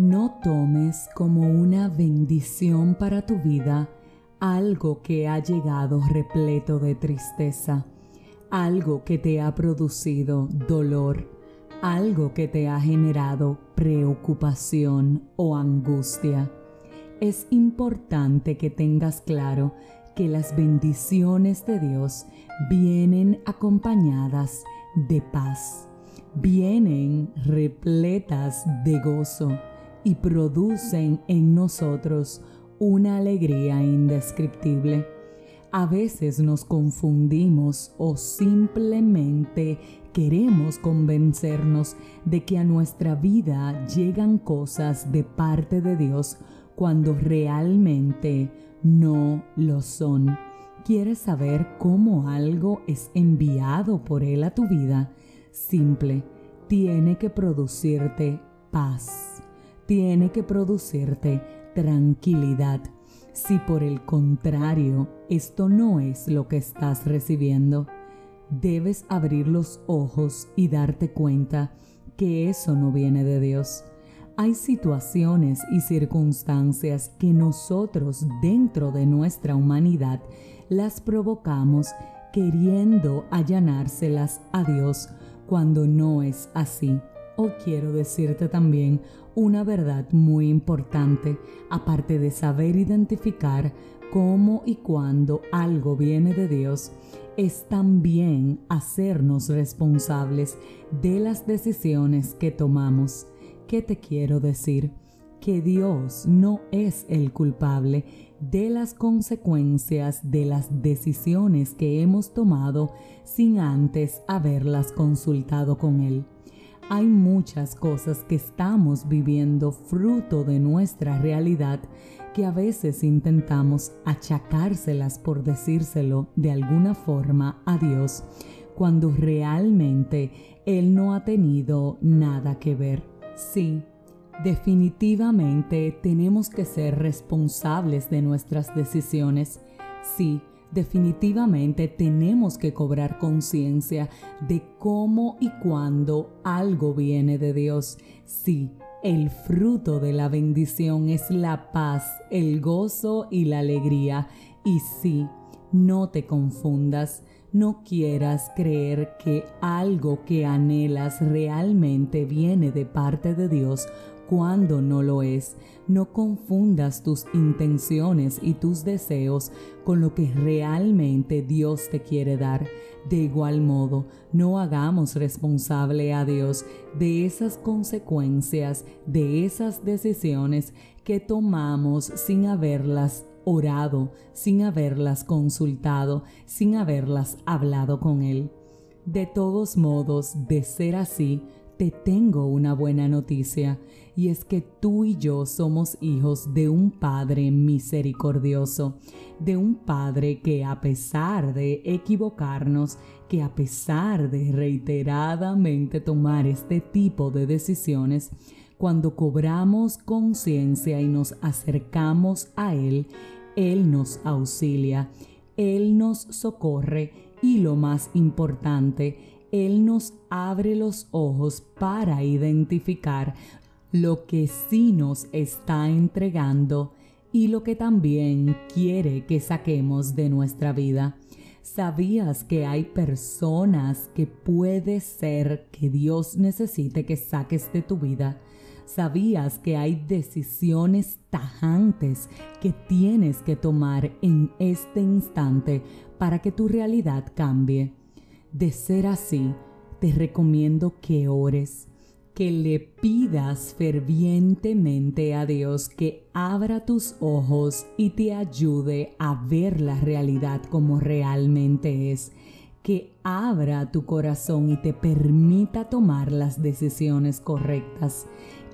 No tomes como una bendición para tu vida algo que ha llegado repleto de tristeza, algo que te ha producido dolor, algo que te ha generado preocupación o angustia. Es importante que tengas claro que las bendiciones de Dios vienen acompañadas de paz, vienen repletas de gozo y producen en nosotros una alegría indescriptible. A veces nos confundimos o simplemente queremos convencernos de que a nuestra vida llegan cosas de parte de Dios cuando realmente no lo son. ¿Quieres saber cómo algo es enviado por Él a tu vida? Simple, tiene que producirte paz, tiene que producirte tranquilidad. Si por el contrario esto no es lo que estás recibiendo, debes abrir los ojos y darte cuenta que eso no viene de Dios. Hay situaciones y circunstancias que nosotros dentro de nuestra humanidad las provocamos queriendo allanárselas a Dios cuando no es así. Quiero decirte también una verdad muy importante, aparte de saber identificar cómo y cuándo algo viene de Dios, es también hacernos responsables de las decisiones que tomamos. ¿Qué te quiero decir? Que Dios no es el culpable de las consecuencias de las decisiones que hemos tomado sin antes haberlas consultado con Él. Hay muchas cosas que estamos viviendo fruto de nuestra realidad que a veces intentamos achacárselas por decírselo de alguna forma a Dios cuando realmente Él no ha tenido nada que ver. Sí, definitivamente tenemos que ser responsables de nuestras decisiones. Sí, definitivamente tenemos que cobrar conciencia de cómo y cuándo algo viene de Dios. Sí, el fruto de la bendición es la paz, el gozo y la alegría. Y sí, no te confundas, no quieras creer que algo que anhelas realmente viene de parte de Dios cuando no lo es. No confundas tus intenciones y tus deseos con lo que realmente Dios te quiere dar. De igual modo, no hagamos responsable a Dios de esas consecuencias, de esas decisiones que tomamos sin haberlas orado, sin haberlas consultado, sin haberlas hablado con Él. De todos modos, de ser así, te tengo una buena noticia, y es que tú y yo somos hijos de un Padre misericordioso, de un Padre que a pesar de equivocarnos, que a pesar de reiteradamente tomar este tipo de decisiones, cuando cobramos conciencia y nos acercamos a Él, Él nos auxilia, Él nos socorre y lo más importante, él nos abre los ojos para identificar lo que sí nos está entregando y lo que también quiere que saquemos de nuestra vida. ¿Sabías que hay personas que puede ser que Dios necesite que saques de tu vida? ¿Sabías que hay decisiones tajantes que tienes que tomar en este instante para que tu realidad cambie? De ser así, te recomiendo que ores, que le pidas fervientemente a Dios que abra tus ojos y te ayude a ver la realidad como realmente es, que abra tu corazón y te permita tomar las decisiones correctas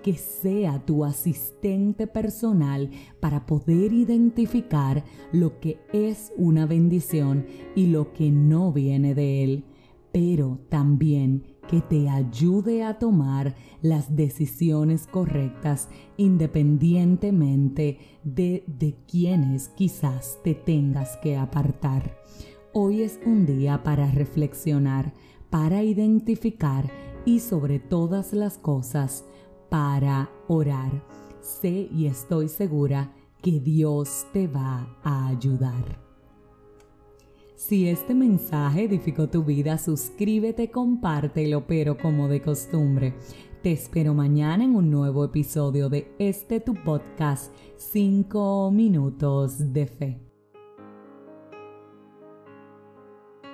que sea tu asistente personal para poder identificar lo que es una bendición y lo que no viene de él, pero también que te ayude a tomar las decisiones correctas independientemente de de quienes quizás te tengas que apartar. Hoy es un día para reflexionar, para identificar y sobre todas las cosas, para orar. Sé y estoy segura que Dios te va a ayudar. Si este mensaje edificó tu vida, suscríbete, compártelo, pero como de costumbre. Te espero mañana en un nuevo episodio de este tu podcast 5 minutos de fe.